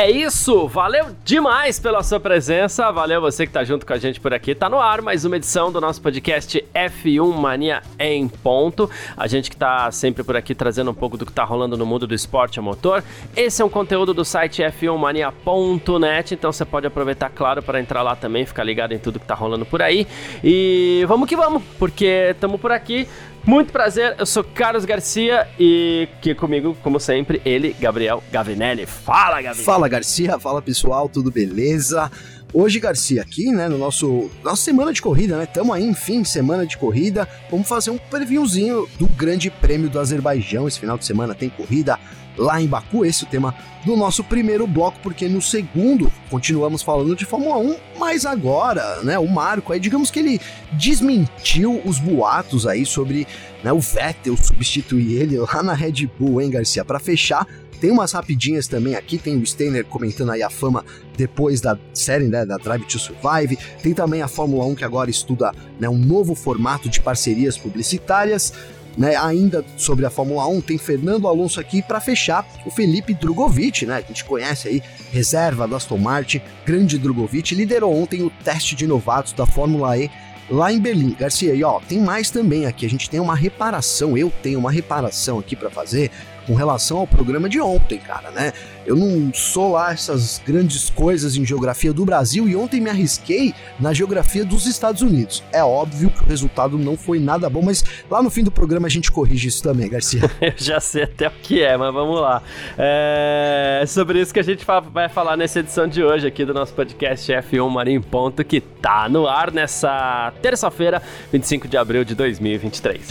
É isso, valeu demais pela sua presença, valeu você que tá junto com a gente por aqui. Tá no ar mais uma edição do nosso podcast F1 Mania em ponto. A gente que tá sempre por aqui trazendo um pouco do que tá rolando no mundo do esporte a motor. Esse é um conteúdo do site f1mania.net, então você pode aproveitar, claro, para entrar lá também, ficar ligado em tudo que tá rolando por aí. E vamos que vamos, porque estamos por aqui muito prazer, eu sou Carlos Garcia e aqui comigo, como sempre, ele, Gabriel Gavinelli. Fala, Gavinelli! Fala, Garcia, fala pessoal, tudo beleza? Hoje, Garcia, aqui, né, no nosso nossa semana de corrida, né? Tamo aí, enfim, semana de corrida. Vamos fazer um previewzinho do Grande Prêmio do Azerbaijão. Esse final de semana tem corrida lá em Baku. Esse é o tema do nosso primeiro bloco, porque no segundo continuamos falando de Fórmula 1, mas agora, né, o Marco aí, digamos que ele desmentiu os boatos aí sobre né, o Vettel substituir ele lá na Red Bull, hein, Garcia? Para fechar, tem umas rapidinhas também aqui, tem o Steiner comentando aí a fama depois da série né, da Drive to Survive, tem também a Fórmula 1 que agora estuda né, um novo formato de parcerias publicitárias, né, ainda sobre a Fórmula 1, tem Fernando Alonso aqui para fechar o Felipe Drogovic, né, a gente conhece aí, reserva da Aston Martin, grande Drogovic, liderou ontem o teste de novatos da Fórmula E lá em Berlim. Garcia, e ó, tem mais também aqui, a gente tem uma reparação, eu tenho uma reparação aqui para fazer com relação ao programa de ontem, cara, né? Eu não sou lá essas grandes coisas em geografia do Brasil e ontem me arrisquei na geografia dos Estados Unidos. É óbvio que o resultado não foi nada bom, mas lá no fim do programa a gente corrige isso também, Garcia. Eu já sei até o que é, mas vamos lá. É sobre isso que a gente vai falar nessa edição de hoje aqui do nosso podcast F1 Marinho Ponto, que tá no ar nessa terça-feira, 25 de abril de 2023.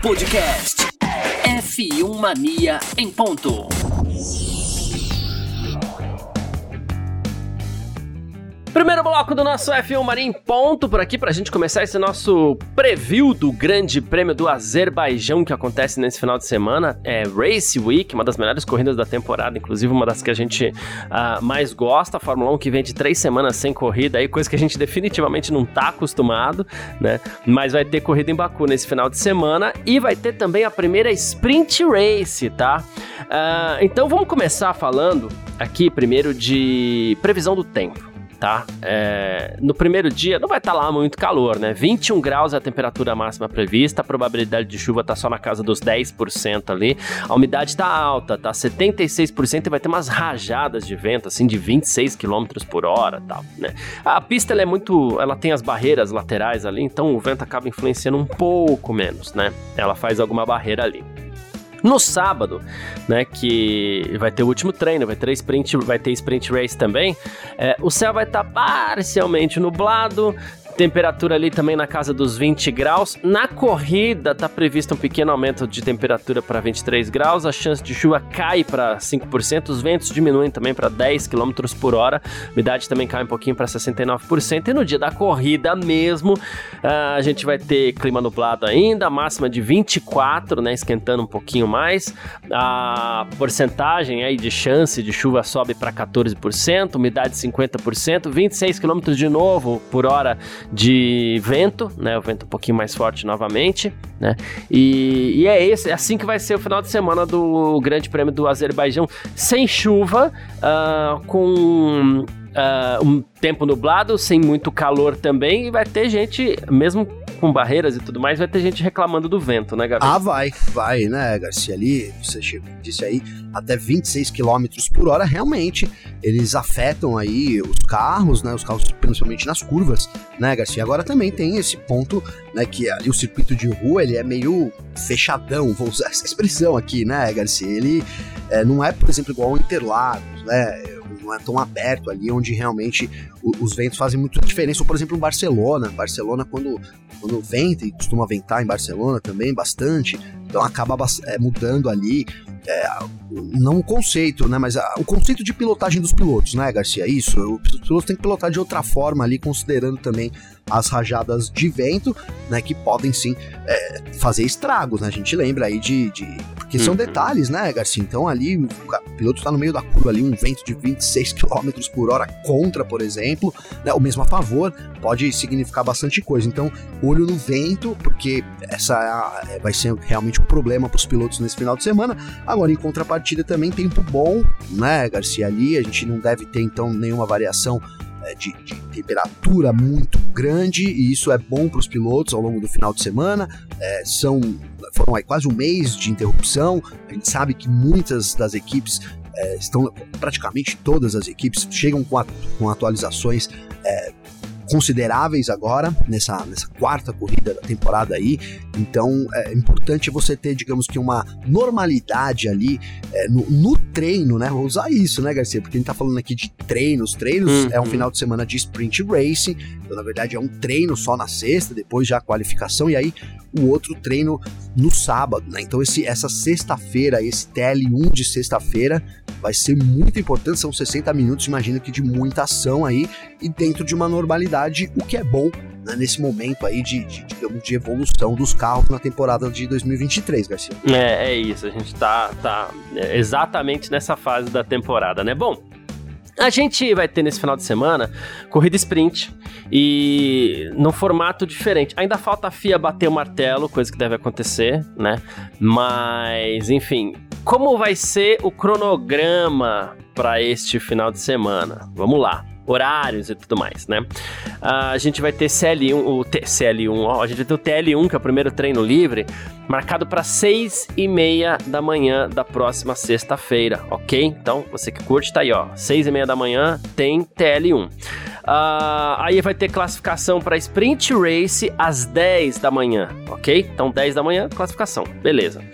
Podcast F1 Mania em ponto. Primeiro bloco do nosso F1 Marim ponto por aqui pra gente começar esse nosso preview do Grande Prêmio do Azerbaijão que acontece nesse final de semana. É Race Week, uma das melhores corridas da temporada, inclusive uma das que a gente uh, mais gosta. A Fórmula 1 que vem de três semanas sem corrida, aí coisa que a gente definitivamente não tá acostumado, né? Mas vai ter corrida em Baku nesse final de semana e vai ter também a primeira Sprint Race, tá? Uh, então vamos começar falando aqui primeiro de previsão do tempo tá? É, no primeiro dia não vai estar tá lá muito calor, né? 21 graus é a temperatura máxima prevista, a probabilidade de chuva tá só na casa dos 10% ali. A umidade tá alta, tá 76% e vai ter umas rajadas de vento assim de 26 km por hora, tal, né? A pista ela é muito, ela tem as barreiras laterais ali, então o vento acaba influenciando um pouco menos, né? Ela faz alguma barreira ali. No sábado, né, que vai ter o último treino, vai ter sprint, vai ter sprint race também, é, o céu vai estar tá parcialmente nublado, Temperatura ali também na casa dos 20 graus. Na corrida tá previsto um pequeno aumento de temperatura para 23 graus. A chance de chuva cai para 5%. Os ventos diminuem também para 10 km por hora. A umidade também cai um pouquinho para 69%. E no dia da corrida mesmo, a gente vai ter clima nublado ainda. Máxima de 24, né? Esquentando um pouquinho mais. A porcentagem aí de chance de chuva sobe para 14%. Umidade 50%. 26 km de novo por hora de vento, né? O vento um pouquinho mais forte novamente, né? E, e é esse, é assim que vai ser o final de semana do Grande Prêmio do Azerbaijão, sem chuva, uh, com uh, um tempo nublado, sem muito calor também, e vai ter gente, mesmo com barreiras e tudo mais, vai ter gente reclamando do vento, né, Gabriel? Ah, vai, vai, né, Garcia? Ali, você disse aí, até 26 km por hora, realmente, eles afetam aí os carros, né, os carros principalmente nas curvas, né, Garcia? Agora também tem esse ponto, né, que ali o circuito de rua, ele é meio fechadão, vou usar essa expressão aqui, né, Garcia? Ele é, não é, por exemplo, igual ao Interlagos, né? não é tão aberto ali, onde realmente os ventos fazem muita diferença. Ou, por exemplo, em Barcelona. Barcelona, quando, quando venta, e costuma ventar em Barcelona também bastante, então acaba é, mudando ali é, não o conceito, né? Mas a, o conceito de pilotagem dos pilotos, né, Garcia? Isso. Os pilotos têm que pilotar de outra forma ali, considerando também as rajadas de vento, né? Que podem sim é, fazer estragos, né? A gente lembra aí de. de porque são uhum. detalhes, né, Garcia? Então ali o piloto está no meio da curva ali, um vento de 26 km por hora contra, por exemplo, né? Ou mesmo a favor, pode significar bastante coisa. Então, olho no vento, porque essa é, vai ser realmente um problema para os pilotos nesse final de semana. Agora, em contrapartida, também tempo bom, né, Garcia? Ali a gente não deve ter então nenhuma variação é, de, de, temperatura muito grande e isso é bom para os pilotos ao longo do final de semana. É, são foram aí quase um mês de interrupção. A gente sabe que muitas das equipes é, estão praticamente todas as equipes chegam com, a, com atualizações é, consideráveis agora, nessa, nessa quarta corrida da temporada aí. Então é importante você ter, digamos que, uma normalidade ali é, no, no, treino, né? Vou usar isso, né, Garcia? Porque a gente tá falando aqui de treinos. Treinos uhum. é um final de semana de sprint racing. Então, na verdade, é um treino só na sexta, depois já a qualificação, e aí o outro treino no sábado, né? Então, esse, essa sexta-feira, esse TL1 de sexta-feira, vai ser muito importante. São 60 minutos, imagino que de muita ação aí, e dentro de uma normalidade, o que é bom né, nesse momento aí de, de, digamos, de evolução dos carros na temporada de 2023, Garcia. É, é isso, a gente tá, tá exatamente nessa fase da temporada, né? Bom, a gente vai ter nesse final de semana corrida sprint e num formato diferente. Ainda falta a FIA bater o martelo, coisa que deve acontecer, né? Mas, enfim, como vai ser o cronograma para este final de semana? Vamos lá horários e tudo mais, né? Uh, a gente vai ter CL1, o T, CL1, ó, a gente vai ter o TL1, que é o primeiro treino livre, marcado para 6 e meia da manhã da próxima sexta-feira, ok? Então, você que curte, tá aí, ó, 6 e meia da manhã tem TL1. Uh, ah, aí vai ter classificação para Sprint Race às 10 da manhã, ok? Então, 10 da manhã, classificação, beleza.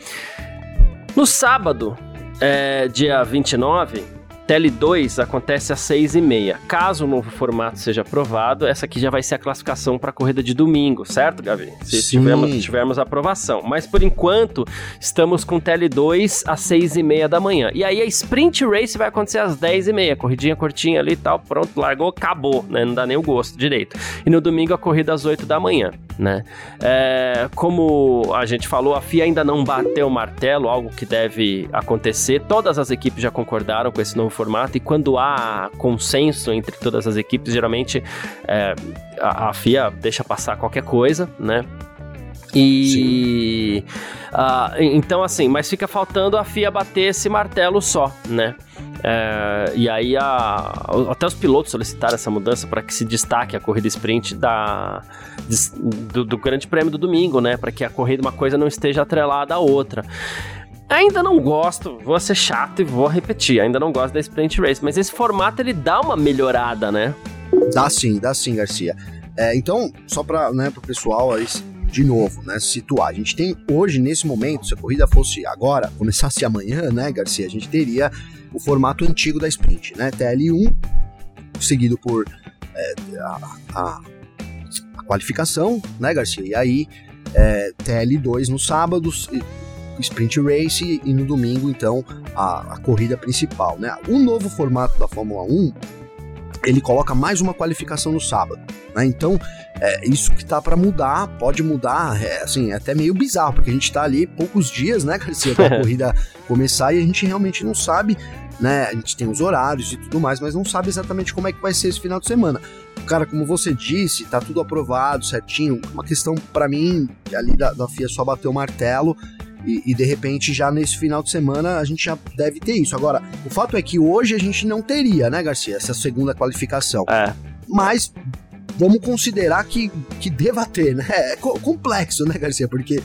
No sábado, é, dia 29, TL2 acontece às 6h30. Caso o novo formato seja aprovado, essa aqui já vai ser a classificação para a corrida de domingo, certo, Gavi? Se tivermos, tivermos aprovação. Mas por enquanto, estamos com TL2 às 6h30 da manhã. E aí a Sprint Race vai acontecer às 10h30. Corridinha curtinha ali e tal, pronto, largou, acabou, né? Não dá nem o gosto direito. E no domingo a corrida às 8 da manhã, né? É, como a gente falou, a FIA ainda não bateu o martelo, algo que deve acontecer. Todas as equipes já concordaram com esse novo formato e quando há consenso entre todas as equipes, geralmente é, a, a FIA deixa passar qualquer coisa, né? E uh, então assim, mas fica faltando a FIA bater esse martelo só, né? É, e aí a, até os pilotos solicitaram essa mudança para que se destaque a corrida sprint da, do, do Grande Prêmio do domingo, né? Para que a corrida uma coisa não esteja atrelada à outra. Ainda não gosto, vou ser chato e vou repetir, ainda não gosto da Sprint Race, mas esse formato ele dá uma melhorada, né? Dá sim, dá sim, Garcia. É, então, só para né, o pessoal de novo, né, situar. A gente tem hoje, nesse momento, se a corrida fosse agora, começasse amanhã, né, Garcia, a gente teria o formato antigo da sprint, né, TL1, seguido por é, a, a, a, qualificação, né, Garcia, e aí é, TL2 no sábado, sprint race e no domingo, então, a, a corrida principal. Né? O novo formato da Fórmula 1 ele coloca mais uma qualificação no sábado. Né? Então, é, isso que tá para mudar, pode mudar, é, assim, é até meio bizarro, porque a gente tá ali poucos dias, né, Garcia, pra corrida começar e a gente realmente não sabe, né, a gente tem os horários e tudo mais, mas não sabe exatamente como é que vai ser esse final de semana. Cara, como você disse, tá tudo aprovado, certinho, uma questão para mim, ali da, da FIA só bater o martelo, e, e, de repente, já nesse final de semana, a gente já deve ter isso. Agora, o fato é que hoje a gente não teria, né, Garcia, essa segunda qualificação. É. Mas vamos considerar que, que deva ter, né? É complexo, né, Garcia? Porque.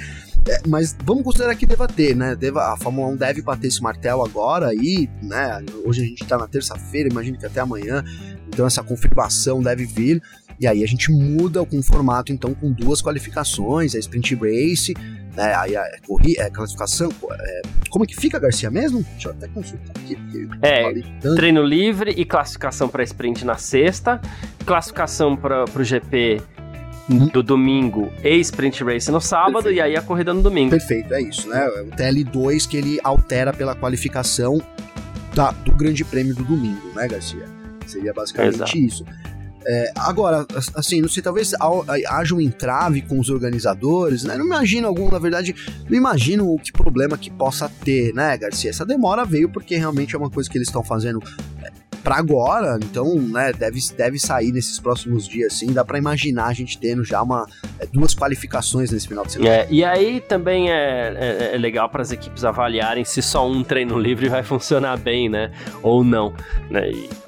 É, mas vamos considerar que deva ter, né? Deva, a Fórmula 1 deve bater esse martelo agora e, né? Hoje a gente tá na terça-feira, imagino que até amanhã. Então essa confirmação deve vir. E aí a gente muda com o formato, então, com duas qualificações, a Sprint Race né? Aí a, corri, a classificação, é, como é que fica, Garcia, mesmo? Deixa eu até consultar aqui. É, treino livre e classificação para sprint na sexta, classificação para o GP do domingo e sprint race no sábado Perfeito. e aí a corrida no domingo. Perfeito, é isso, né? O TL2 que ele altera pela qualificação da, do Grande Prêmio do domingo, né, Garcia? Seria basicamente Exato. isso. É, agora, assim, não sei, talvez haja um entrave com os organizadores, né? Não imagino algum, na verdade, não imagino o que problema que possa ter, né, Garcia? Essa demora veio porque realmente é uma coisa que eles estão fazendo é, para agora, então, né, deve, deve sair nesses próximos dias, sim. Dá para imaginar a gente tendo já uma, é, duas qualificações nesse final de semana. É, e aí também é, é, é legal para as equipes avaliarem se só um treino livre vai funcionar bem, né, ou não, né, e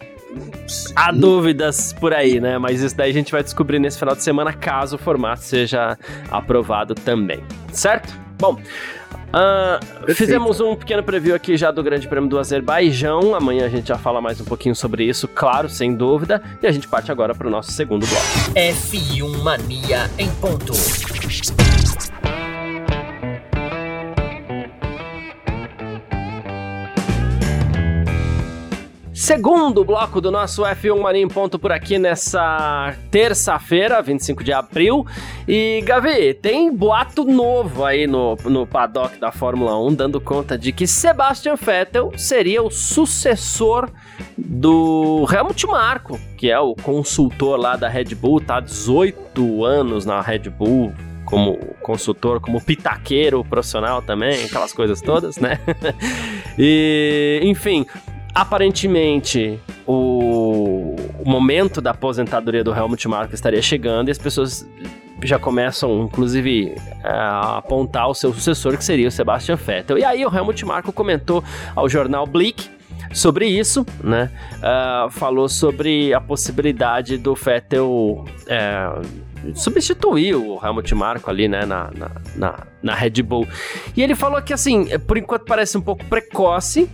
Há dúvidas por aí, né? Mas isso daí a gente vai descobrir nesse final de semana, caso o formato seja aprovado também. Certo? Bom. Uh, fizemos um pequeno preview aqui já do Grande Prêmio do Azerbaijão. Amanhã a gente já fala mais um pouquinho sobre isso, claro, sem dúvida. E a gente parte agora para o nosso segundo bloco. F1 Mania em ponto. Segundo bloco do nosso F1 Mania em Ponto por aqui nessa terça-feira, 25 de abril. E, Gavi, tem boato novo aí no, no paddock da Fórmula 1, dando conta de que Sebastian Vettel seria o sucessor do Helmut Marko, que é o consultor lá da Red Bull, tá há 18 anos na Red Bull, como consultor, como pitaqueiro profissional também, aquelas coisas todas, né? e, enfim, aparentemente o, o, momento da aposentadoria do Helmut Marko estaria chegando e as pessoas já começam, inclusive, a apontar o seu sucessor, que seria o Sebastian Vettel. E aí o Helmut Marko comentou ao jornal Blick sobre isso, né? Uh, falou sobre a possibilidade do Vettel é, substituir o Helmut Marko ali, né, na, na, na, na Red Bull. E ele falou que, assim, por enquanto parece um pouco precoce,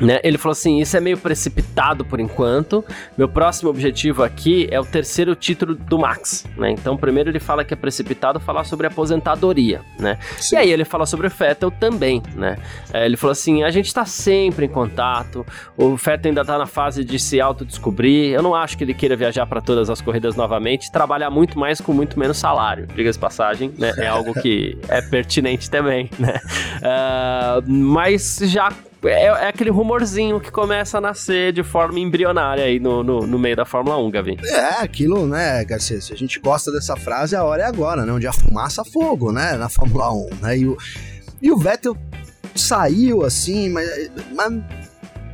né? Ele falou assim: Isso é meio precipitado por enquanto. Meu próximo objetivo aqui é o terceiro título do Max. Né? Então, primeiro ele fala que é precipitado falar sobre aposentadoria. Né? E aí ele fala sobre o Fettel também. Né? É, ele falou assim: A gente está sempre em contato. O Fettel ainda está na fase de se autodescobrir. Eu não acho que ele queira viajar para todas as corridas novamente. Trabalhar muito mais com muito menos salário. Diga-se passagem, né? é algo que é pertinente também. Né? Uh, mas já é, é, aquele rumorzinho que começa a nascer de forma embrionária aí no, no, no, meio da Fórmula 1, Gavi. É, aquilo, né, Garcia? Se a gente gosta dessa frase, a hora é agora, né? Onde a fumaça fogo, né? Na Fórmula 1, né? E o, e o Vettel saiu assim, mas, mas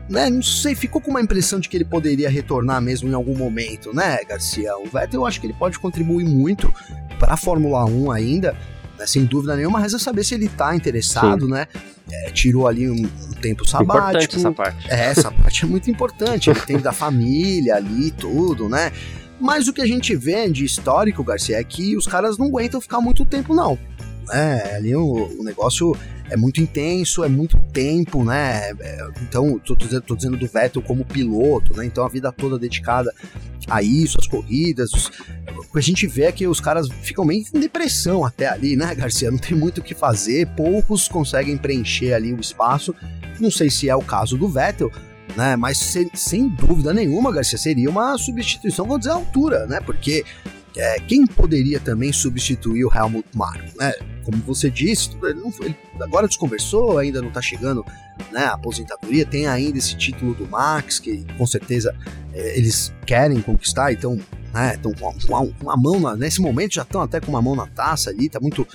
né, não sei, ficou com uma impressão de que ele poderia retornar mesmo em algum momento, né, Garcia? O Vettel eu acho que ele pode contribuir muito para a Fórmula 1 ainda, né, sem dúvida nenhuma, resta saber se ele tá interessado, Sim. né? É, tirou ali um, um, tempo sabático. Importante essa parte. É, essa parte é muito importante. Ele tem da família ali, tudo, né? Mas o que a gente vê de histórico, Garcia, é que os caras não aguentam ficar muito tempo, não. É, ali o, o negócio é muito intenso, é muito tempo, né? É, então, tô, tô, tô, dizendo do Vettel como piloto, né? Então a vida toda dedicada a isso, as corridas. Os, o que a gente vê é que os caras ficam meio em depressão até ali, né, Garcia? Não tem muito o que fazer, poucos conseguem preencher ali o espaço. Não sei se é o caso do Vettel, né? Mas sem, sem dúvida nenhuma, Garcia, seria uma substituição, vou dizer, à altura, né? Porque é, quem poderia também substituir o Helmut Marko, né? Como você disse, ele, não, ele agora desconversou, ainda não está chegando né, a aposentadoria, tem ainda esse título do Max, que com certeza é, eles querem conquistar, então né, com uma, mão na, nesse momento já estão até com uma mão na taça ali, tá muito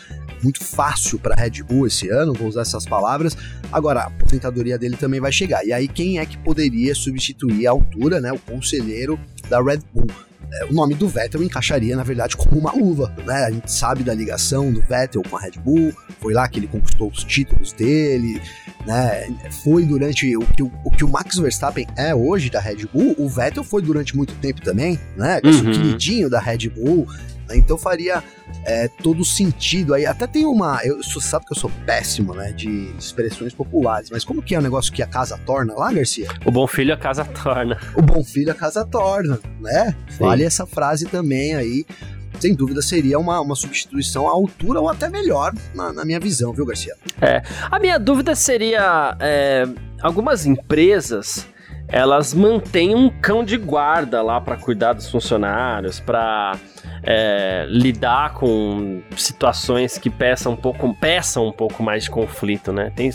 muito fácil para Red Bull esse ano, vou usar essas palavras. Agora, a aposentadoria dele também vai chegar. E aí quem é que poderia substituir a altura, né, o conselheiro da Red Bull? É, o nome do Vettel encaixaria, na verdade, como uma luva, né? A gente sabe da ligação do Vettel com a Red Bull, foi lá que ele conquistou os títulos dele, né? Foi durante o que o, o, que o Max Verstappen é hoje da Red Bull, o Vettel foi durante muito tempo também, né? Uhum. O queridinho da Red Bull? Então faria é, todo sentido aí. Até tem uma. Eu, você sabe que eu sou péssimo, né? De expressões populares, mas como que é o negócio que a casa torna lá, Garcia? O bom filho a casa torna. O bom filho a casa torna, né? Sim. Vale essa frase também aí. Sem dúvida seria uma, uma substituição à altura ou até melhor, na, na minha visão, viu, Garcia? É. A minha dúvida seria: é, algumas empresas elas mantêm um cão de guarda lá para cuidar dos funcionários, para é, lidar com situações que peçam um pouco, peçam um pouco mais de conflito, né? Tem,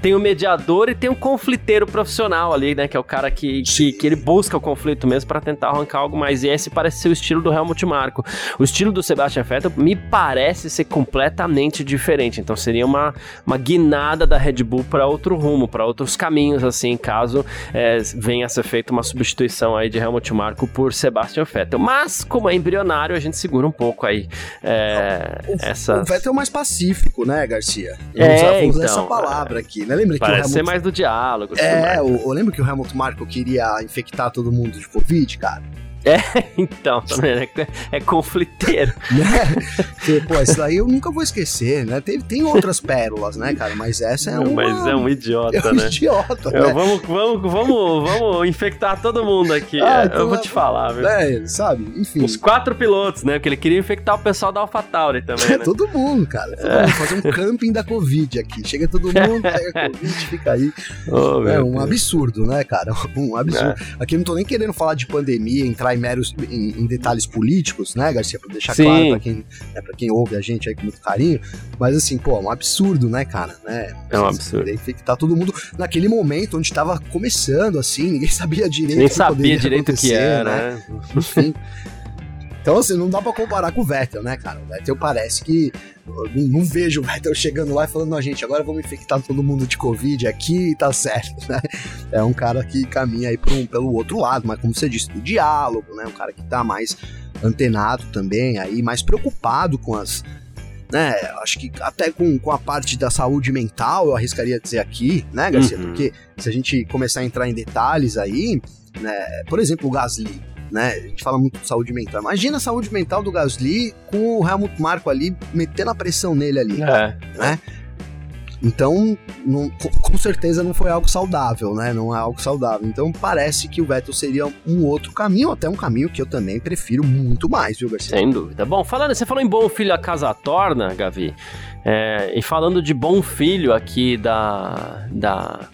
tem o mediador e tem o confliteiro profissional ali, né? Que é o cara que, que, que ele busca o conflito mesmo para tentar arrancar algo mais. E esse parece ser o estilo do Helmut Marko. O estilo do Sebastian Vettel me parece ser completamente diferente. Então seria uma, uma guinada da Red Bull para outro rumo, para outros caminhos, assim, caso é, venha a ser feita uma substituição aí de Helmut Marko por Sebastian Vettel. Mas, como é embrionário, a gente segura um pouco aí é, o, essa. O Vettel é mais pacífico, né, Garcia? Eu é, então, essa palavra é. aqui, né? Lembra Parece que o Helmut... ser mais do diálogo. É, eu, eu lembro que o Helmut Marko queria infectar todo mundo de Covid, cara. É, então, também é, é confliteiro. Né? pô, isso daí eu nunca vou esquecer, né? Tem, tem outras pérolas, né, cara? Mas essa é uma... Mas é um idiota, é um né? idiota, né? Vamos, vamos, vamos, vamos infectar todo mundo aqui. Ah, então, eu vou te falar, viu? É, sabe? Enfim. Os quatro pilotos, né? Porque ele queria infectar o pessoal da AlphaTauri também, né? todo mundo, cara. Todo é. mundo. Fazer um camping da Covid aqui. Chega todo mundo, pega Covid, fica aí. Oh, é um Deus. absurdo, né, cara? Um absurdo. É. Aqui eu não tô nem querendo falar de pandemia, entrar em meros... Em, em detalhes políticos, né, Garcia? Pra deixar Sim. claro pra quem, né, pra quem ouve a gente aí com muito carinho. Mas assim, pô, é um absurdo, né, cara? Né? É um absurdo. Infectar todo mundo naquele momento onde tava começando, assim, ninguém sabia direito. Nem sabia direito o que era, né? né? Enfim. Então, assim, não dá pra comparar com o Vettel, né, cara? O Vettel parece que. Não, não, vejo o Vettel chegando lá e falando, não, gente, agora vamos infectar todo mundo de Covid aqui e tá certo, né? É um cara que caminha aí um, pelo outro lado, mas como você disse, do diálogo, né? Um cara que tá mais antenado também, aí, mais preocupado com as. Né, acho que até com, com a parte da saúde mental, eu arriscaria dizer aqui, né, Garcia? Uhum. Porque se a gente começar a entrar em detalhes aí, né, por exemplo, o Gasly, né? A gente fala muito de saúde mental. Imagina a saúde mental do Gasly com o Helmut Marko ali metendo a pressão nele ali, é. né? Então, não, com certeza não foi algo saudável, né? Não é algo saudável. Então, parece que o Vettel seria um outro caminho, até um caminho que eu também prefiro muito mais, viu, Garcia? Sem dúvida. Bom, falando, você falou em bom filho a casa torna, Gavi. É, e falando de bom filho aqui da, da,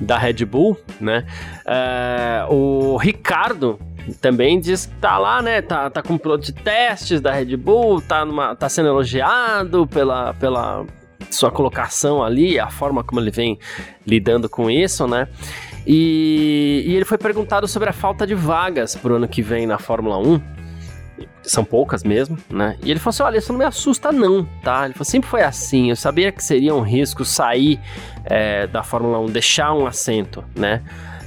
da Red Bull, né? É, o Ricardo também diz que tá lá, né? Tá, tá com piloto de testes da Red Bull, tá, numa, tá sendo elogiado pela, pela sua colocação ali, a forma como ele vem lidando com isso, né? E, e ele foi perguntado sobre a falta de vagas pro ano que vem na Fórmula 1 são poucas mesmo, né? E ele falou assim: olha, isso não me assusta, não, tá? Ele falou: sempre foi assim, eu sabia que seria um risco sair é, da Fórmula 1, deixar um assento, né?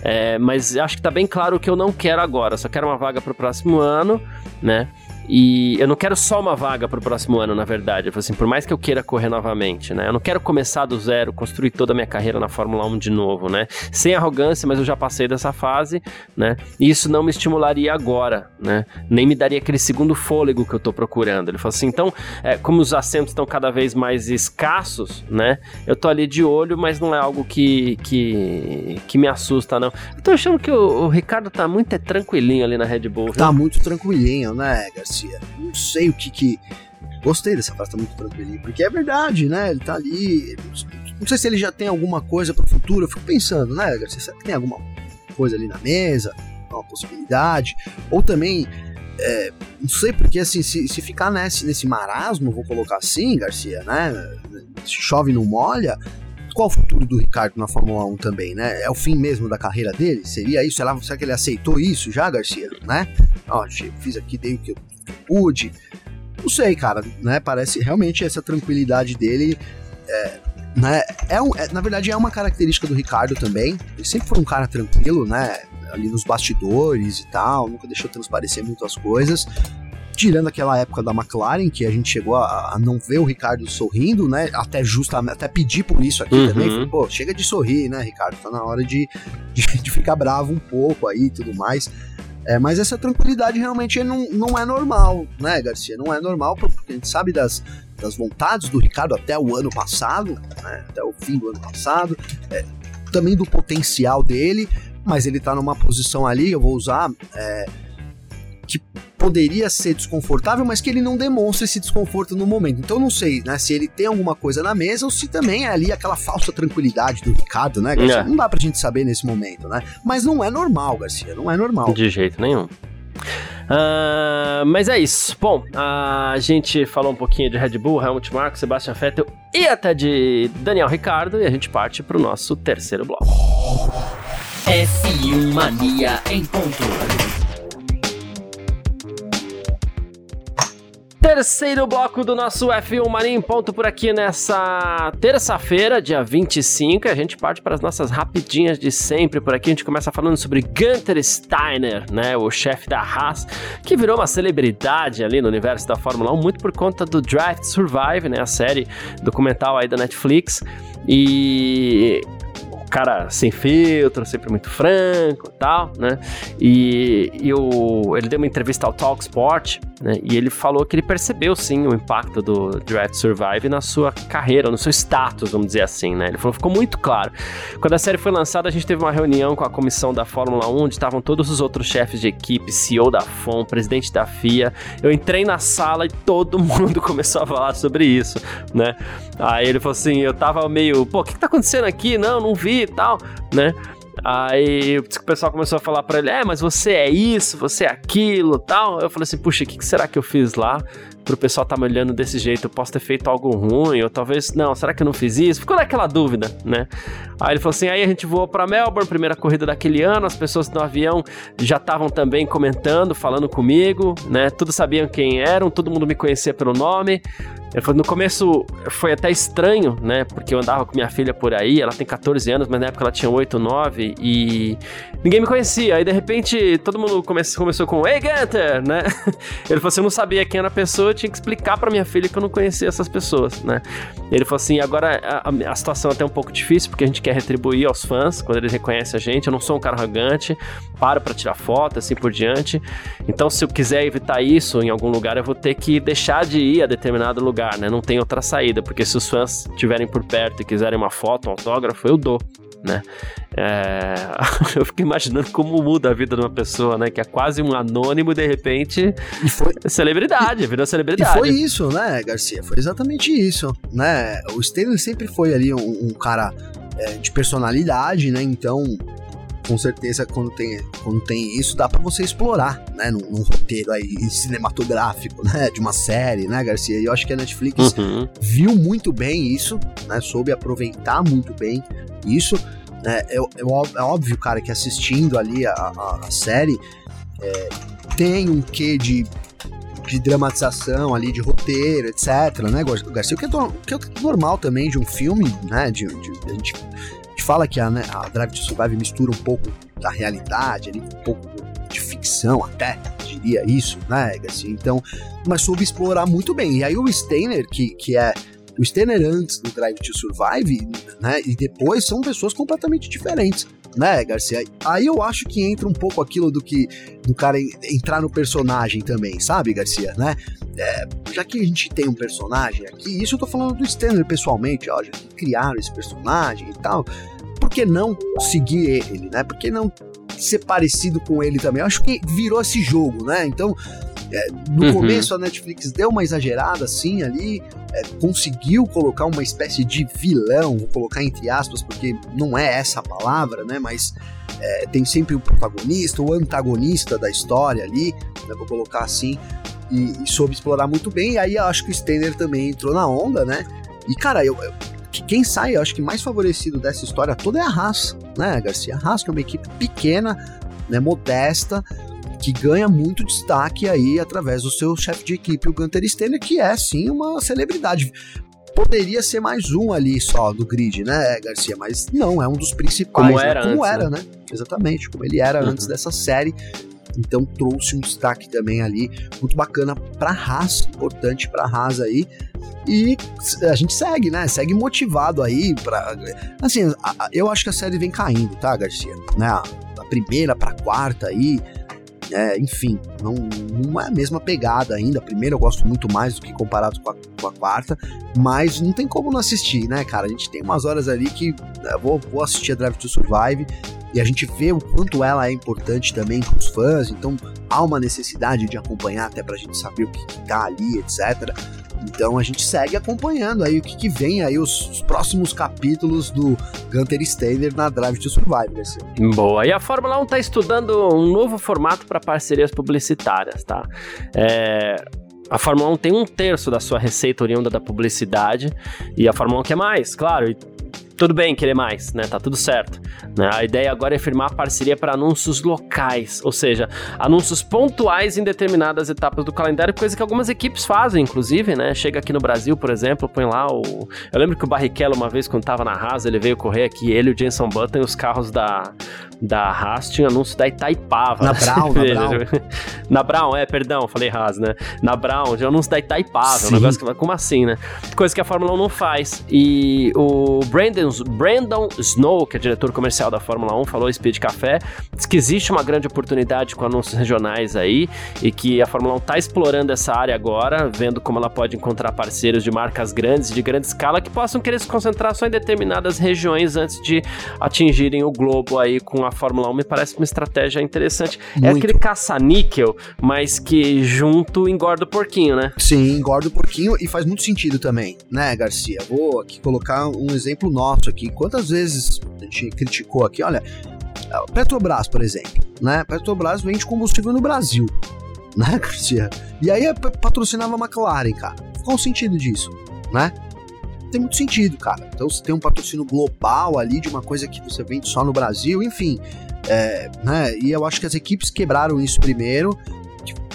É, mas acho que tá bem claro que eu não quero agora. Só quero uma vaga pro próximo ano, né? E eu não quero só uma vaga pro próximo ano, na verdade. Eu assim, por mais que eu queira correr novamente, né? Eu não quero começar do zero, construir toda a minha carreira na Fórmula 1 de novo, né? Sem arrogância, mas eu já passei dessa fase, né? E isso não me estimularia agora, né? Nem me daria aquele segundo fôlego que eu tô procurando. Ele falou assim, então, é, como os assentos estão cada vez mais escassos, né? Eu tô ali de olho, mas não é algo que, que, que me assusta, não. Eu tô achando que o, o Ricardo tá muito é, tranquilinho ali na Red Bull. Viu? Tá muito tranquilinho, né, Garcia? Garcia. Não sei o que que. Gostei dessa frase, tá muito tranquilinho, porque é verdade, né? Ele tá ali. Não sei se ele já tem alguma coisa pro futuro. Eu fico pensando, né, Garcia? Será que tem alguma coisa ali na mesa? Uma possibilidade? Ou também. É, não sei porque assim, se, se ficar nesse, nesse marasmo, vou colocar assim, Garcia, né? Se chove não molha, qual o futuro do Ricardo na Fórmula 1 também, né? É o fim mesmo da carreira dele? Seria isso? Será, será que ele aceitou isso já, Garcia? Né? Ó, fiz aqui, dei o que eu pude. Não sei, cara, né? Parece realmente essa tranquilidade dele. É, né? É, um, é, na verdade, é uma característica do Ricardo também. Ele sempre foi um cara tranquilo, né? Ali nos bastidores e tal, nunca deixou transparecer muito as coisas. Tirando aquela época da McLaren, que a gente chegou a, a não ver o Ricardo sorrindo, né? Até justamente, até pedir por isso aqui uhum. também. Falei, Pô, chega de sorrir, né, Ricardo? Tá na hora de, de, de ficar bravo um pouco aí e tudo mais. É, mas essa tranquilidade realmente não, não é normal, né, Garcia? Não é normal, porque a gente sabe das, das vontades do Ricardo até o ano passado, né, até o fim do ano passado, é, também do potencial dele, mas ele tá numa posição ali, eu vou usar, é, que poderia ser desconfortável, mas que ele não demonstra esse desconforto no momento. Então não sei, né, se ele tem alguma coisa na mesa ou se também é ali aquela falsa tranquilidade do Ricardo, né, Garcia? É. Não dá pra gente saber nesse momento, né? Mas não é normal, Garcia, não é normal. De jeito nenhum. Uh, mas é isso. Bom, a gente falou um pouquinho de Red Bull, Helmut Marko, Sebastian Vettel e até de Daniel Ricardo e a gente parte para o nosso terceiro bloco. F1 Mania em ponto. Terceiro bloco do nosso F1 Mania em ponto por aqui nessa terça-feira, dia 25. E a gente parte para as nossas rapidinhas de sempre. Por aqui a gente começa falando sobre Gunter Steiner, né, o chefe da Haas, que virou uma celebridade ali no universo da Fórmula 1, muito por conta do Drive Survive, né, a série documental aí da Netflix. E cara sem filtro, sempre muito franco e tal, né? E, e o, ele deu uma entrevista ao Talk Sport, né? E ele falou que ele percebeu sim o impacto do Drive Survive na sua carreira, no seu status, vamos dizer assim, né? Ele falou, ficou muito claro. Quando a série foi lançada, a gente teve uma reunião com a comissão da Fórmula 1, onde estavam todos os outros chefes de equipe, CEO da FOM, presidente da FIA. Eu entrei na sala e todo mundo começou a falar sobre isso, né? Aí ele falou assim, eu tava meio, pô, o que, que tá acontecendo aqui? Não, não vi e tal, né? Aí o pessoal começou a falar para ele: É, mas você é isso, você é aquilo tal. Eu falei assim: Puxa, o que, que será que eu fiz lá? Pro pessoal tá me olhando desse jeito, eu posso ter feito algo ruim, ou talvez, não, será que eu não fiz isso? Ficou naquela dúvida, né? Aí ele falou assim: aí a gente voou para Melbourne, primeira corrida daquele ano, as pessoas no avião já estavam também comentando, falando comigo, né? Todos sabiam quem eram, todo mundo me conhecia pelo nome. Ele falou, no começo foi até estranho, né? Porque eu andava com minha filha por aí, ela tem 14 anos, mas na época ela tinha 8, 9 e ninguém me conhecia. Aí de repente todo mundo come começou com Ei, Gunter, né? Ele falou assim: eu não sabia quem era a pessoa, eu tinha que explicar pra minha filha que eu não conhecia essas pessoas, né? Ele falou assim: agora a, a situação é até um pouco difícil, porque a gente quer retribuir aos fãs quando eles reconhecem a gente. Eu não sou um cara arrogante, paro pra tirar foto, assim por diante. Então, se eu quiser evitar isso em algum lugar, eu vou ter que deixar de ir a determinado lugar lugar, né? Não tem outra saída, porque se os fãs estiverem por perto e quiserem uma foto, um autógrafo, eu dou. Né? É... eu fico imaginando como muda a vida de uma pessoa, né? Que é quase um anônimo e de repente e foi celebridade, e, virou celebridade. E foi isso, né, Garcia? Foi exatamente isso, né? O Stanley sempre foi ali um, um cara é, de personalidade, né? Então com certeza quando tem, quando tem isso dá para você explorar, né, num, num, roteiro aí cinematográfico, né, de uma série, né, Garcia? E eu acho que a Netflix uhum. viu muito bem isso, né, soube aproveitar muito bem isso. Né, é, é, é óbvio, cara, que assistindo ali a, a, a série é, tem um quê de de dramatização ali, de roteiro, etc, né, Garcia? O que é, o que é normal também de um filme, né, de, de, de gente fala que a, né, a Drive to Survive mistura um pouco da realidade, ali, um pouco de ficção até, diria isso, né, assim, então, mas soube explorar muito bem. E aí o Steiner, que, que é o Steiner antes do Drive to Survive, né, e depois são pessoas completamente diferentes, né, Garcia? Aí eu acho que entra um pouco aquilo do que do cara entrar no personagem também, sabe, Garcia, né? É, já que a gente tem um personagem aqui, isso eu tô falando do Steiner pessoalmente, ó, já que criaram esse personagem e tal, por que não seguir ele, né? Por que não ser parecido com ele também? Eu acho que virou esse jogo, né? Então, é, no uhum. começo a Netflix deu uma exagerada assim ali, é, conseguiu colocar uma espécie de vilão, vou colocar entre aspas, porque não é essa a palavra, né? Mas é, tem sempre o protagonista, o antagonista da história ali, né, vou colocar assim, e, e soube explorar muito bem. E aí eu acho que o Stanner também entrou na onda, né? E cara, eu, eu que quem sai, eu acho que mais favorecido dessa história toda é a Haas, né, Garcia? A Haas, que é uma equipe pequena, né, modesta, que ganha muito destaque aí através do seu chefe de equipe, o Gunter Steiner, que é sim uma celebridade. Poderia ser mais um ali só do grid, né, Garcia? Mas não, é um dos principais. Como era, né? como antes, era né? né? Exatamente, como ele era uhum. antes dessa série. Então trouxe um destaque também ali muito bacana para Haas, importante para Haas aí. E a gente segue, né? Segue motivado aí para assim, eu acho que a série vem caindo, tá, Garcia? Né? Da primeira para quarta aí, é, enfim, não, não é a mesma pegada ainda. A primeira eu gosto muito mais do que comparado com a, com a, quarta, mas não tem como não assistir, né, cara? A gente tem umas horas ali que né, vou, vou assistir a Drive to Survive e a gente vê o quanto ela é importante também para os fãs, então há uma necessidade de acompanhar até para a gente saber o que, que tá ali, etc. Então a gente segue acompanhando aí o que, que vem aí os, os, próximos capítulos do Gunter Steiner na Drive to Survive. Assim. Boa. E a Fórmula 1 está estudando um novo formato para parcerias publicitárias, tá? É, a Fórmula 1 tem um terço da sua receita oriunda da publicidade e a Fórmula 1 quer mais, claro. E tudo bem querer mais, né? Tá tudo certo. Né? A ideia agora é firmar parceria para anúncios locais, ou seja, anúncios pontuais em determinadas etapas do calendário, coisa que algumas equipes fazem, inclusive, né? Chega aqui no Brasil, por exemplo, põe lá o. Eu lembro que o Barrichello, uma vez, quando tava na Haas, ele veio correr aqui, ele e o Jenson Button os carros da, da Haas tinham anúncio da Itaipava. Na Brown, na Brown. na Brown, é, perdão, falei Haas, né? Na Brown, tinha anúncio da Itaipava, Sim. um negócio que. Como assim, né? Coisa que a Fórmula 1 não faz. E o Brandon, Brandon Snow, que é diretor comercial da Fórmula 1, falou Speed Café, diz que existe uma grande oportunidade com anúncios regionais aí e que a Fórmula 1 está explorando essa área agora, vendo como ela pode encontrar parceiros de marcas grandes, de grande escala, que possam querer se concentrar só em determinadas regiões antes de atingirem o globo aí com a Fórmula 1. Me parece uma estratégia interessante. É Muito. É aquele caça-níquel, mas que junto engorda o porquinho, né? Sim, engorda o porquinho e faz muito sentido também, né, Garcia? Vou aqui colocar um exemplo nosso aqui. Quantas vezes a gente criticou aqui, olha, Petrobras, por exemplo, né? Petrobras vende combustível no Brasil, né? E aí patrocinava a McLaren, cara. Qual o sentido disso, né? Tem muito sentido, cara. Então você tem um patrocínio global ali de uma coisa que você vende só no Brasil, enfim. É, né? E eu acho que as equipes quebraram isso primeiro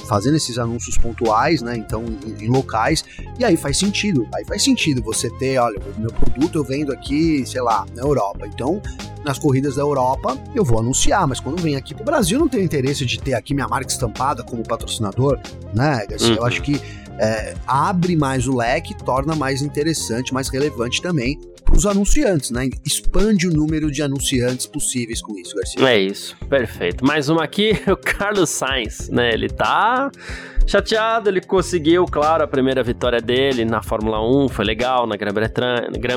fazendo esses anúncios pontuais, né? Então, em, em, locais. E aí faz sentido. Aí faz sentido você ter, olha, o meu produto eu vendo aqui, sei lá, na Europa. Então, nas corridas da Europa, eu vou anunciar, mas quando vem aqui pro Brasil, não tenho interesse de ter aqui minha marca estampada como patrocinador, né? Assim, uhum. Eu acho que é, abre mais o leque, torna mais interessante, mais relevante também para os anunciantes, né? Expande o número de anunciantes possíveis com isso, Garcia. É isso, perfeito. Mais uma aqui, o Carlos Sainz, né? Ele tá chateado, ele conseguiu, claro, a primeira vitória dele na Fórmula 1, foi legal, na Grã-Bretanha, Grã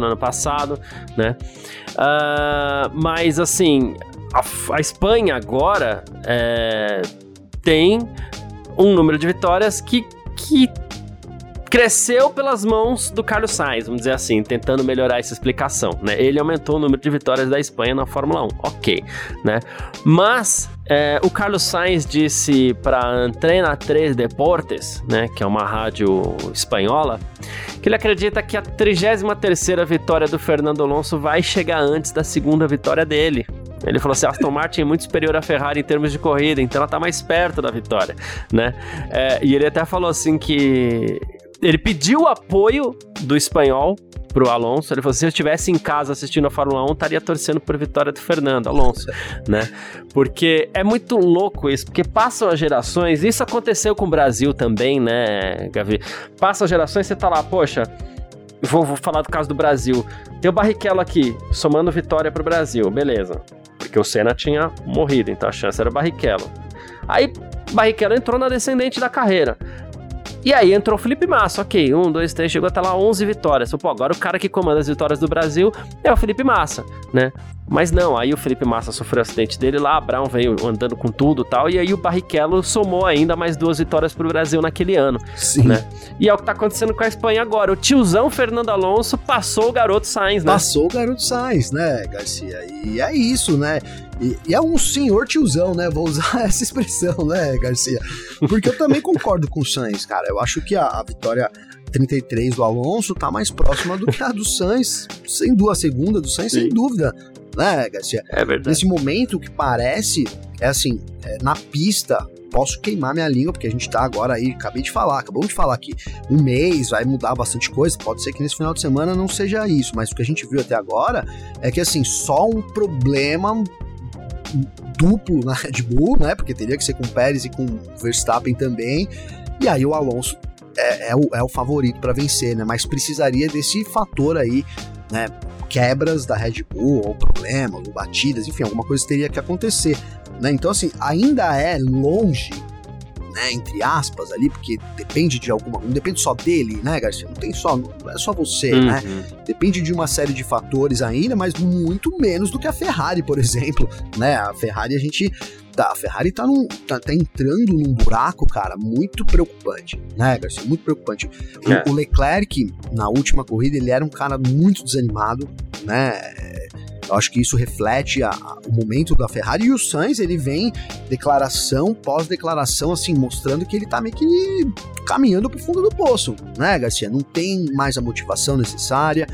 no ano passado, né? Uh, mas, assim, a, a Espanha agora é, tem um número de vitórias que, que cresceu pelas mãos do Carlos Sainz, vamos dizer assim, tentando melhorar essa explicação, né? Ele aumentou o número de vitórias da Espanha na Fórmula 1, ok, né? Mas é, o Carlos Sainz disse para Antena 3 Deportes, né, que é uma rádio espanhola, que ele acredita que a 33ª vitória do Fernando Alonso vai chegar antes da segunda vitória dele. Ele falou assim: a Aston Martin é muito superior à Ferrari em termos de corrida, então ela tá mais perto da vitória, né? É, e ele até falou assim que ele pediu o apoio do espanhol pro Alonso. Ele falou: se eu estivesse em casa assistindo a Fórmula 1, estaria torcendo por vitória do Fernando Alonso, né? Porque é muito louco isso, porque passam as gerações, isso aconteceu com o Brasil também, né, Gavi? Passam as gerações, você tá lá, poxa. Vou, vou falar do caso do Brasil. Tem o Barrichello aqui, somando vitória pro Brasil, beleza. Porque o Senna tinha morrido, então a chance era o Barrichello. Aí Barrichello entrou na descendente da carreira. E aí entrou o Felipe Massa, ok, um, dois, três, chegou até lá 11 vitórias. Pô, agora o cara que comanda as vitórias do Brasil é o Felipe Massa, né? Mas não, aí o Felipe Massa sofreu o acidente dele lá, Brown veio andando com tudo e tal, e aí o Barrichello somou ainda mais duas vitórias pro Brasil naquele ano. Sim. Né? E é o que tá acontecendo com a Espanha agora. O tiozão Fernando Alonso passou o garoto Sainz, né? Passou o garoto Sainz, né, Garcia? E é isso, né? E, e, é um senhor tiozão, né? Vou usar essa expressão, né, Garcia? Porque eu também concordo com o Sainz, cara. Eu acho que a, a vitória 33 do Alonso tá mais próxima do que a do Sainz, sem dúvida, a segunda do Sainz, Sim. sem dúvida né, Garcia? É verdade. Nesse momento que parece, é assim, é, na pista, posso queimar minha língua, porque a gente tá agora aí, acabei de falar, acabamos de falar que um mês vai mudar bastante coisa, pode ser que nesse final de semana não seja isso, mas o que a gente viu até agora é que, assim, só um problema duplo na Red Bull, né, porque teria que ser com o Pérez e com o Verstappen também, e aí o Alonso é, é, o, é o favorito para vencer, né, mas precisaria desse fator aí, né, quebras da Red Bull, ou problemas, ou batidas, enfim, alguma coisa teria que acontecer. Né? Então, assim, ainda é longe, né, entre aspas, ali, porque depende de alguma. Não depende só dele, né, Garcia? Não tem só. Não é só você, uhum. né? Depende de uma série de fatores ainda, mas muito menos do que a Ferrari, por exemplo. Né? A Ferrari a gente tá, a Ferrari tá, num, tá, tá, entrando num buraco, cara, muito preocupante, né, Garcia? Muito preocupante. É. O, o, Leclerc, na última corrida, ele era um cara muito desanimado, né? Eu acho que isso reflete a, a, o momento da Ferrari e o Sainz, ele vem declaração pós-declaração, assim, mostrando que ele tá meio que caminhando pro fundo do poço, né, Garcia? Não tem mais a motivação necessária.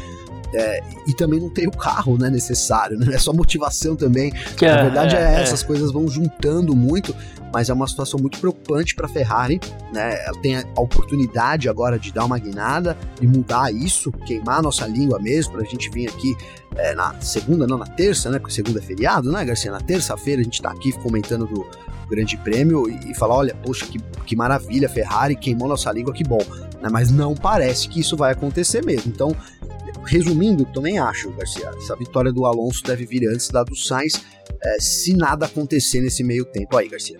É, e também não tem o carro né, necessário, né? É só motivação também. É, Na verdade, é, é, é, essas coisas vão juntando muito, mas é uma situação muito preocupante para a Ferrari, né? Ela tem a oportunidade agora de dar uma guinada e mudar isso, queimar a nossa língua mesmo, para a gente vir aqui é, na segunda, não na terça, né? Porque segunda é feriado, né, Garcia? Na terça-feira a gente está aqui comentando do Grande Prêmio e, e falar: olha, poxa, que, que maravilha, Ferrari queimou nossa língua, que bom. Né? Mas não parece que isso vai acontecer mesmo. Então, resumindo, também acho, Garcia, essa vitória do Alonso deve vir antes da do Sainz, é, se nada acontecer nesse meio tempo aí, Garcia.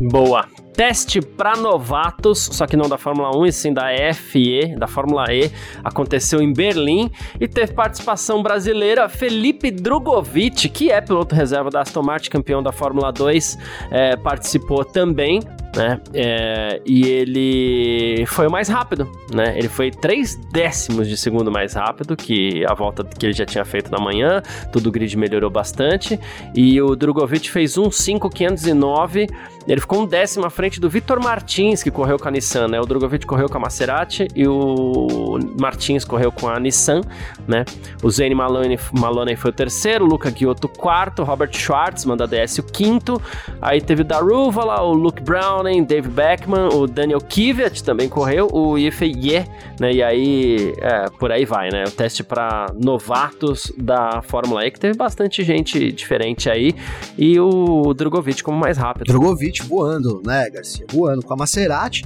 Boa. Teste para novatos, só que não da Fórmula 1 e sim da FE, da Fórmula E, aconteceu em Berlim e teve participação brasileira Felipe Drogovic, que é piloto reserva da Aston Martin, campeão da Fórmula 2, é, participou também né? É, e ele foi o mais rápido, né? Ele foi três décimos de segundo mais rápido que a volta que ele já tinha feito na manhã. Tudo o grid melhorou bastante. E o Drogovic fez um 5,509. Ele ficou um décimo à frente do Vitor Martins, que correu com a Nissan, né? O Drogovic correu com a Maserati e o Martins correu com a Nissan, né? O Zane Maloney, Maloney foi o terceiro, o Luca Giotto o quarto, Robert Schwartzman da DS o quinto. Aí teve o Daruvala, o Luke Brown, Dave Beckman, o Daniel Kvyat também correu, o Ife Ye, né? E aí, é, por aí vai, né? O teste para novatos da Fórmula E, que teve bastante gente diferente aí, e o Drogovic como mais rápido. Drogovic voando, né, Garcia? Voando com a Maserati,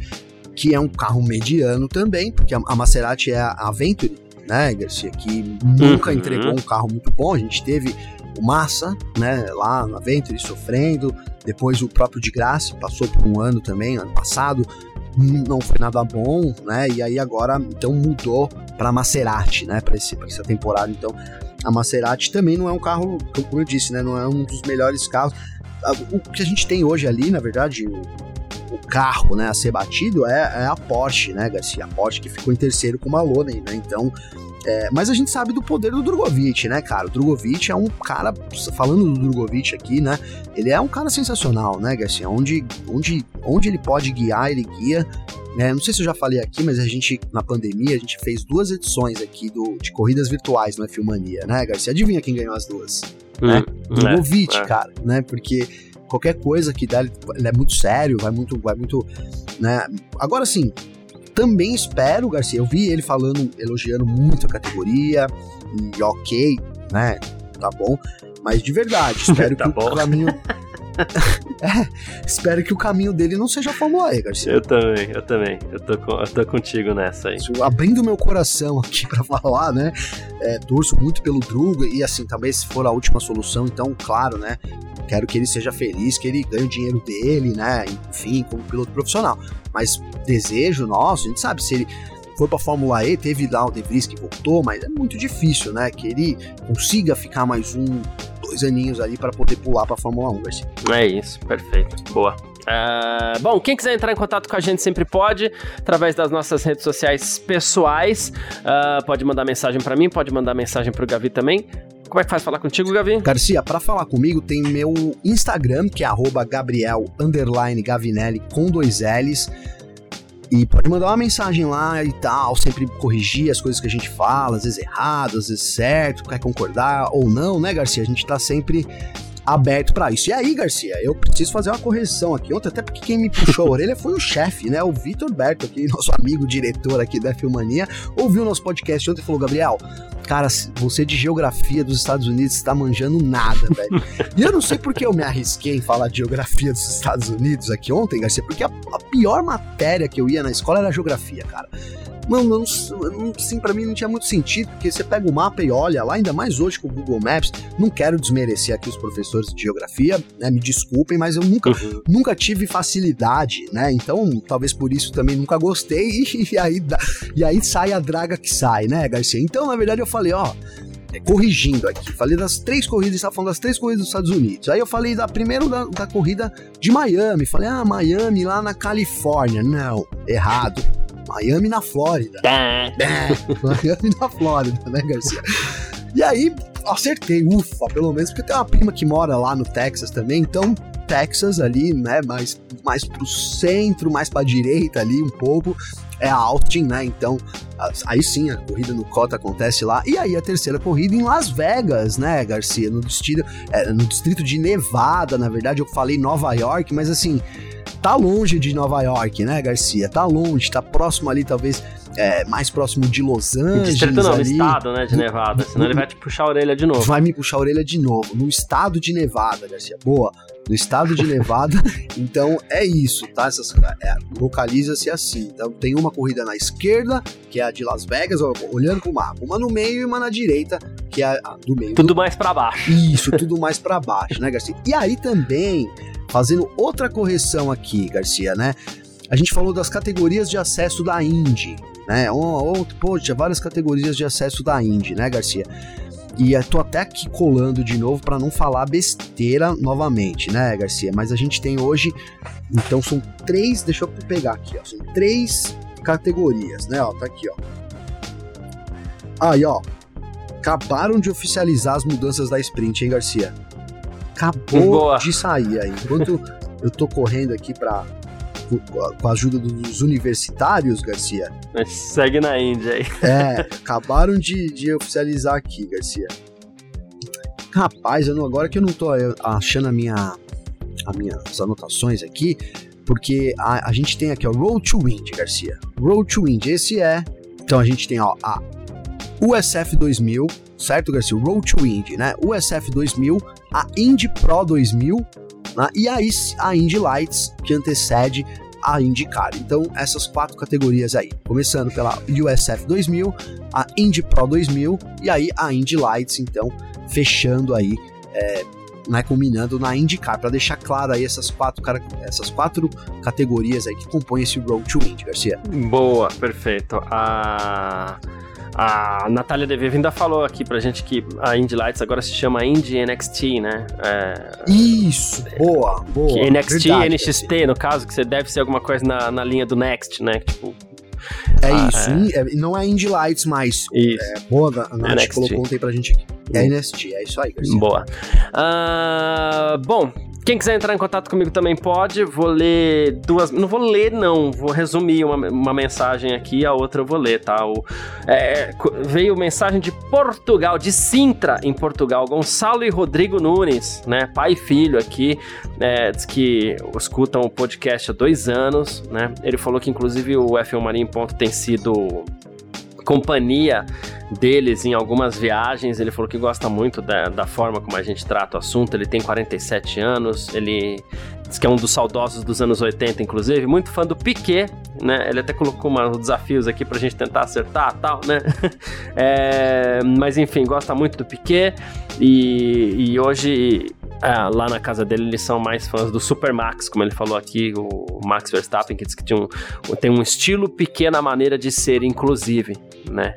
que é um carro mediano também, porque a Maserati é a Venturi, né, Garcia, que nunca uhum. entregou um carro muito bom. A gente teve o Massa, né, lá na Venturi sofrendo, depois o próprio de Graça passou por um ano também, ano passado, não foi nada bom, né? E aí agora então mudou para Maserati, né? Para essa temporada. Então a Maserati também não é um carro, como eu disse, né? Não é um dos melhores carros. O que a gente tem hoje ali, na verdade, o carro, né, a ser batido é, é a Porsche, né, Garcia? A Porsche que ficou em terceiro com o Maloney, né? Então é, mas a gente sabe do poder do Drogovic, né, cara? O Drogovic é um cara, falando do Drogovic aqui, né? Ele é um cara sensacional, né, Garcia? Onde, onde, onde ele pode guiar, ele guia. Né? Não sei se eu já falei aqui, mas a gente, na pandemia, a gente fez duas edições aqui do, de corridas virtuais no F-Mania, né, Garcia? Adivinha quem ganhou as duas? Hum, né? É, Drogovic, é. cara, né? Porque qualquer coisa que dá, ele é muito sério, vai muito, vai muito, né? Agora sim, também espero, Garcia, eu vi ele falando, elogiando muito a categoria, e ok, né? Tá bom. Mas de verdade, espero tá que bom. o caminho. é, espero que o caminho dele não seja a Fórmula E, Garcia. Eu também, eu também. Eu tô, com, eu tô contigo nessa aí. Abrindo meu coração aqui para falar, né? É, torço muito pelo Drugo e assim, também se for a última solução, então, claro, né? Quero que ele seja feliz, que ele ganhe o dinheiro dele, né? Enfim, como piloto profissional. Mas desejo nosso, a gente sabe, se ele foi para Fórmula E, teve lá o De Vries que voltou, mas é muito difícil, né? Que ele consiga ficar mais um, dois aninhos ali para poder pular para Fórmula 1, Garcia. É isso, perfeito. Boa. Uh, bom, quem quiser entrar em contato com a gente sempre pode, através das nossas redes sociais pessoais. Uh, pode mandar mensagem para mim, pode mandar mensagem para o Gavi também. Como é que faz falar contigo, Gavi? Garcia, para falar comigo tem meu Instagram, que é Gabriel Gavinelli com dois L's. E pode mandar uma mensagem lá e tal, sempre corrigir as coisas que a gente fala, às vezes errado, às vezes certo, quer concordar ou não, né, Garcia? A gente tá sempre aberto para isso. E aí, Garcia, eu preciso fazer uma correção aqui ontem, até porque quem me puxou a orelha foi o chefe, né? O Vitor Berto, aqui, nosso amigo diretor aqui da Filmania, ouviu nosso podcast ontem e falou: Gabriel, cara, você de geografia dos Estados Unidos está manjando nada, velho. e eu não sei porque eu me arrisquei em falar de geografia dos Estados Unidos aqui ontem, Garcia, porque a, a pior matéria que eu ia na escola era geografia, cara. Mano, não, assim, pra mim não tinha muito sentido, porque você pega o mapa e olha lá, ainda mais hoje com o Google Maps. Não quero desmerecer aqui os professores de geografia, né? Me desculpem, mas eu nunca, uhum. nunca tive facilidade, né? Então, talvez por isso também nunca gostei, e, e aí, e aí sai a draga que sai, né, Garcia? Então, na verdade, eu falei, ó é, corrigindo aqui. Falei das três corridas, estava falando das três corridas dos Estados Unidos. Aí eu falei da primeiro da, da corrida de Miami. Falei, ah, Miami lá na Califórnia. Não, errado. Miami na Flórida. É, Miami na Flórida, né, Garcia? E aí, acertei, ufa, pelo menos, porque tem uma prima que mora lá no Texas também, então Texas ali, né, mais, mais pro centro, mais pra direita ali um pouco, é a Austin, né, então aí sim a corrida no Cota acontece lá, e aí a terceira corrida em Las Vegas, né, Garcia, no distrito, é, no distrito de Nevada, na verdade eu falei Nova York, mas assim, tá longe de Nova York, né, Garcia, tá longe, tá próximo ali talvez é, mais próximo de Los Angeles. Distrito não, ali. no estado, né, de Nevada. Senão ele vai te puxar a orelha de novo. Vai me puxar a orelha de novo. No estado de Nevada, Garcia. Boa. No estado de Nevada. então é isso, tá? Essas, é, Localiza-se assim. Então tem uma corrida na esquerda, que é a de Las Vegas, olhando pro mapa. Uma no meio e uma na direita, que é a do meio. Tudo do... mais para baixo. Isso, tudo mais para baixo, né, Garcia? E aí também, fazendo outra correção aqui, Garcia, né? A gente falou das categorias de acesso da Indy, né? Ou, pô, tinha várias categorias de acesso da Indy, né, Garcia? E eu tô até aqui colando de novo para não falar besteira novamente, né, Garcia? Mas a gente tem hoje, então são três, deixa eu pegar aqui, ó, são três categorias, né? Ó, tá aqui, ó. Aí, ó, acabaram de oficializar as mudanças da sprint, hein, Garcia? Acabou Boa. de sair aí. Enquanto eu tô correndo aqui para com a ajuda dos universitários, Garcia. Mas segue na Índia aí. É, acabaram de, de oficializar aqui, Garcia. Rapaz, eu não, agora que eu não tô achando a minha, a minhas anotações aqui, porque a, a gente tem aqui, ó, Road to Wind, Garcia. Road to Wind, esse é. Então a gente tem, ó, a USF 2000, certo, Garcia? Road to Wind, né? USF 2000, a Indy Pro 2000, né? e aí a Indy Lights, que antecede a IndyCar. Então, essas quatro categorias aí, começando pela USF 2000, a Indy Pro 2000 e aí a Indy Lights, então, fechando aí, é, né, culminando na IndyCar, para deixar claro aí essas quatro, essas quatro categorias aí que compõem esse Road to Indy, Garcia. Boa, perfeito. A... A Natália Devive ainda falou aqui pra gente que a Indy Lights agora se chama Indy NXT, né? É... Isso, boa, boa. Que NXT e NXT, no caso, que você deve ser alguma coisa na, na linha do Next, né? Tipo, é ah, isso, é. não é Indy Lights mais. Isso. É, boa, a Nath colocou ontem pra gente aqui. É NXT, é isso aí, Garcia. Boa. Uh, bom, quem quiser entrar em contato comigo também pode. Vou ler duas. Não vou ler, não. Vou resumir uma, uma mensagem aqui, a outra eu vou ler, tá? O, é, veio mensagem de Portugal, de Sintra, em Portugal. Gonçalo e Rodrigo Nunes, né? Pai e filho aqui. É, diz que escutam o podcast há dois anos, né? Ele falou que, inclusive, o F1 Marinho Ponto tem sido companhia deles em algumas viagens. Ele falou que gosta muito da, da forma como a gente trata o assunto. Ele tem 47 anos, ele diz que é um dos saudosos dos anos 80, inclusive, muito fã do Piquet, né? Ele até colocou uns desafios aqui pra gente tentar acertar tal, né? é, mas enfim, gosta muito do Piquet e, e hoje é, lá na casa dele eles são mais fãs do Super Max, como ele falou aqui, o Max Verstappen, que diz que um, tem um estilo pequena maneira de ser, inclusive, né?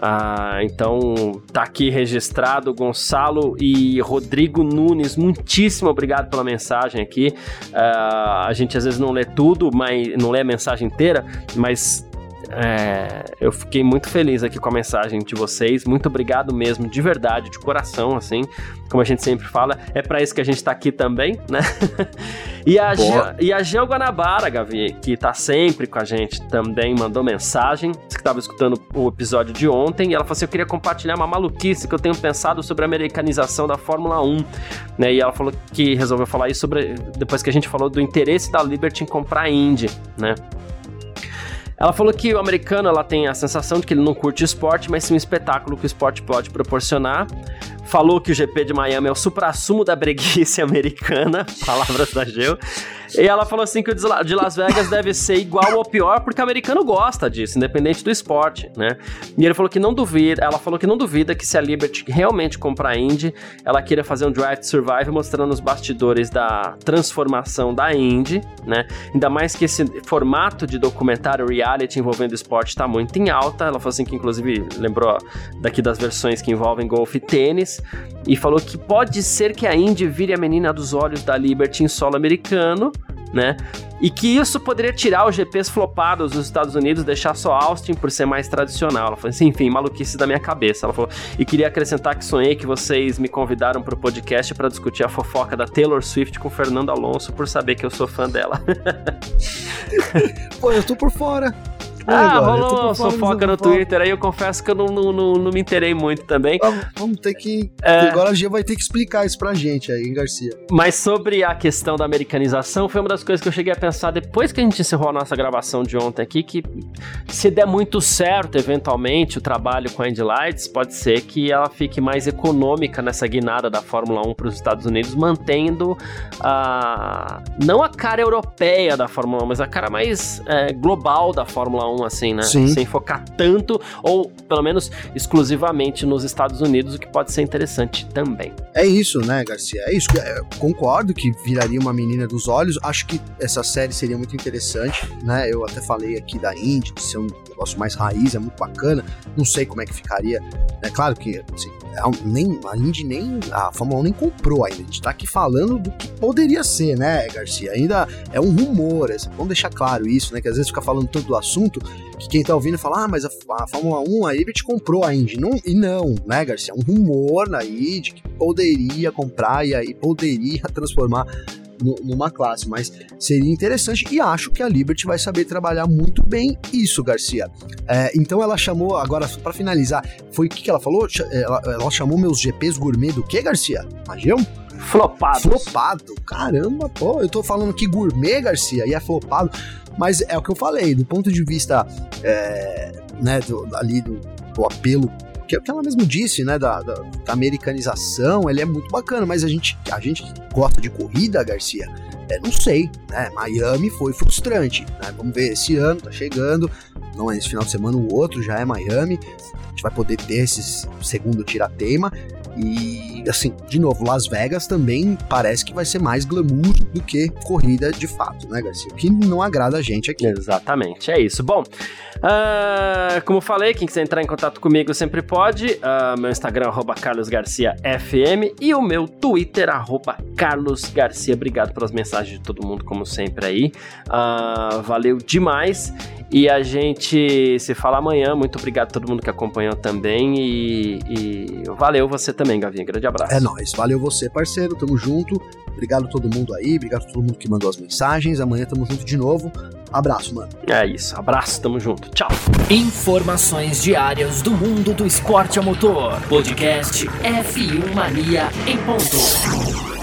Ah, então tá aqui registrado Gonçalo e Rodrigo Nunes. Muitíssimo obrigado pela mensagem aqui. Ah, a gente às vezes não lê tudo, mas não lê a mensagem inteira, mas é, eu fiquei muito feliz aqui com a mensagem de vocês. Muito obrigado mesmo, de verdade, de coração, assim. Como a gente sempre fala, é para isso que a gente tá aqui também, né? e, a Geo, e a Geo Guanabara, Gavi, que tá sempre com a gente, também mandou mensagem. Disse que tava escutando o episódio de ontem. E ela falou assim: Eu queria compartilhar uma maluquice que eu tenho pensado sobre a americanização da Fórmula 1. Né? E ela falou que resolveu falar isso sobre, depois que a gente falou do interesse da Liberty em comprar a Indy, né? Ela falou que o americano ela tem a sensação de que ele não curte esporte, mas sim um espetáculo que o esporte pode proporcionar. Falou que o GP de Miami é o supra-sumo da breguice americana, palavras da Geo. E ela falou assim que o de Las Vegas deve ser igual ou pior, porque o americano gosta disso, independente do esporte, né? E ele falou que não duvida, ela falou que não duvida que se a Liberty realmente comprar a Indy, ela queira fazer um Drive to Survive mostrando os bastidores da transformação da Indy, né? Ainda mais que esse formato de documentário reality envolvendo esporte está muito em alta. Ela falou assim que inclusive lembrou daqui das versões que envolvem golfe e tênis e falou que pode ser que a Indy vire a menina dos olhos da Liberty em solo americano, né? E que isso poderia tirar os GPs flopados dos Estados Unidos, deixar só Austin por ser mais tradicional. Ela falou assim, enfim, maluquice da minha cabeça. Ela falou, e queria acrescentar que sonhei que vocês me convidaram para o podcast para discutir a fofoca da Taylor Swift com Fernando Alonso por saber que eu sou fã dela. Pô, eu tô por fora. Ah, rolou fofoca no Twitter aí, eu confesso que eu não, não, não, não me interei muito também. Ah, vamos ter que. É... Agora a Gia vai ter que explicar isso pra gente aí, hein, Garcia. Mas sobre a questão da americanização, foi uma das coisas que eu cheguei a pensar depois que a gente encerrou a nossa gravação de ontem aqui, que se der muito certo, eventualmente, o trabalho com a Indy Lights, pode ser que ela fique mais econômica nessa guinada da Fórmula 1 para os Estados Unidos, mantendo a. não a cara europeia da Fórmula 1, mas a cara mais é, global da Fórmula 1 assim, né? Sim. Sem focar tanto, ou pelo menos exclusivamente nos Estados Unidos, o que pode ser interessante também. É isso, né, Garcia? É isso. É, concordo que viraria uma menina dos olhos. Acho que essa série seria muito interessante, né? Eu até falei aqui da Indy, de ser um negócio mais raiz, é muito bacana. Não sei como é que ficaria. É claro que assim, nem, a Indy nem. A Fórmula 1 nem comprou ainda. A gente tá aqui falando do que poderia ser, né, Garcia? Ainda é um rumor. É, vamos deixar claro isso, né? Que às vezes fica falando tanto do assunto que quem tá ouvindo fala, ah, mas a, a Fórmula 1, a Liberty comprou a Indy. Não, e não, né, Garcia? É um rumor aí de que poderia comprar e aí poderia transformar numa classe, mas seria interessante e acho que a Liberty vai saber trabalhar muito bem isso, Garcia. É, então ela chamou, agora para finalizar, foi o que, que ela falou? Ela, ela, chamou meus GPs gourmet do que, Garcia? Magião? Flopado. Flopado. Caramba, pô, eu tô falando que gourmet, Garcia, e é flopado. Mas é o que eu falei, do ponto de vista é, né, do, ali do, do apelo que é o que ela mesmo disse, né, da, da, da, americanização, ele é muito bacana, mas a gente, a gente gosta de corrida, Garcia, é, não sei, né, Miami foi frustrante, né, vamos ver, esse ano tá chegando, não é esse final de semana, o outro já é Miami, a gente vai poder ter esse segundo tirateima, e assim, de novo, Las Vegas também parece que vai ser mais glamour do que corrida de fato, né, Garcia? O que não agrada a gente aqui. Exatamente, é isso. Bom, uh, como falei, quem quiser entrar em contato comigo sempre pode. Uh, meu Instagram, carlosgarciafm e o meu Twitter, carlosgarcia. Obrigado pelas mensagens de todo mundo, como sempre aí. Uh, valeu demais. E a gente se fala amanhã. Muito obrigado a todo mundo que acompanhou também. E, e valeu você também, Gavinha. Grande abraço. É nóis. Valeu você, parceiro. Tamo junto. Obrigado a todo mundo aí. Obrigado a todo mundo que mandou as mensagens. Amanhã tamo junto de novo. Abraço, mano. É isso. Abraço. Tamo junto. Tchau. Informações diárias do mundo do esporte a motor. Podcast F1 Mania em ponto.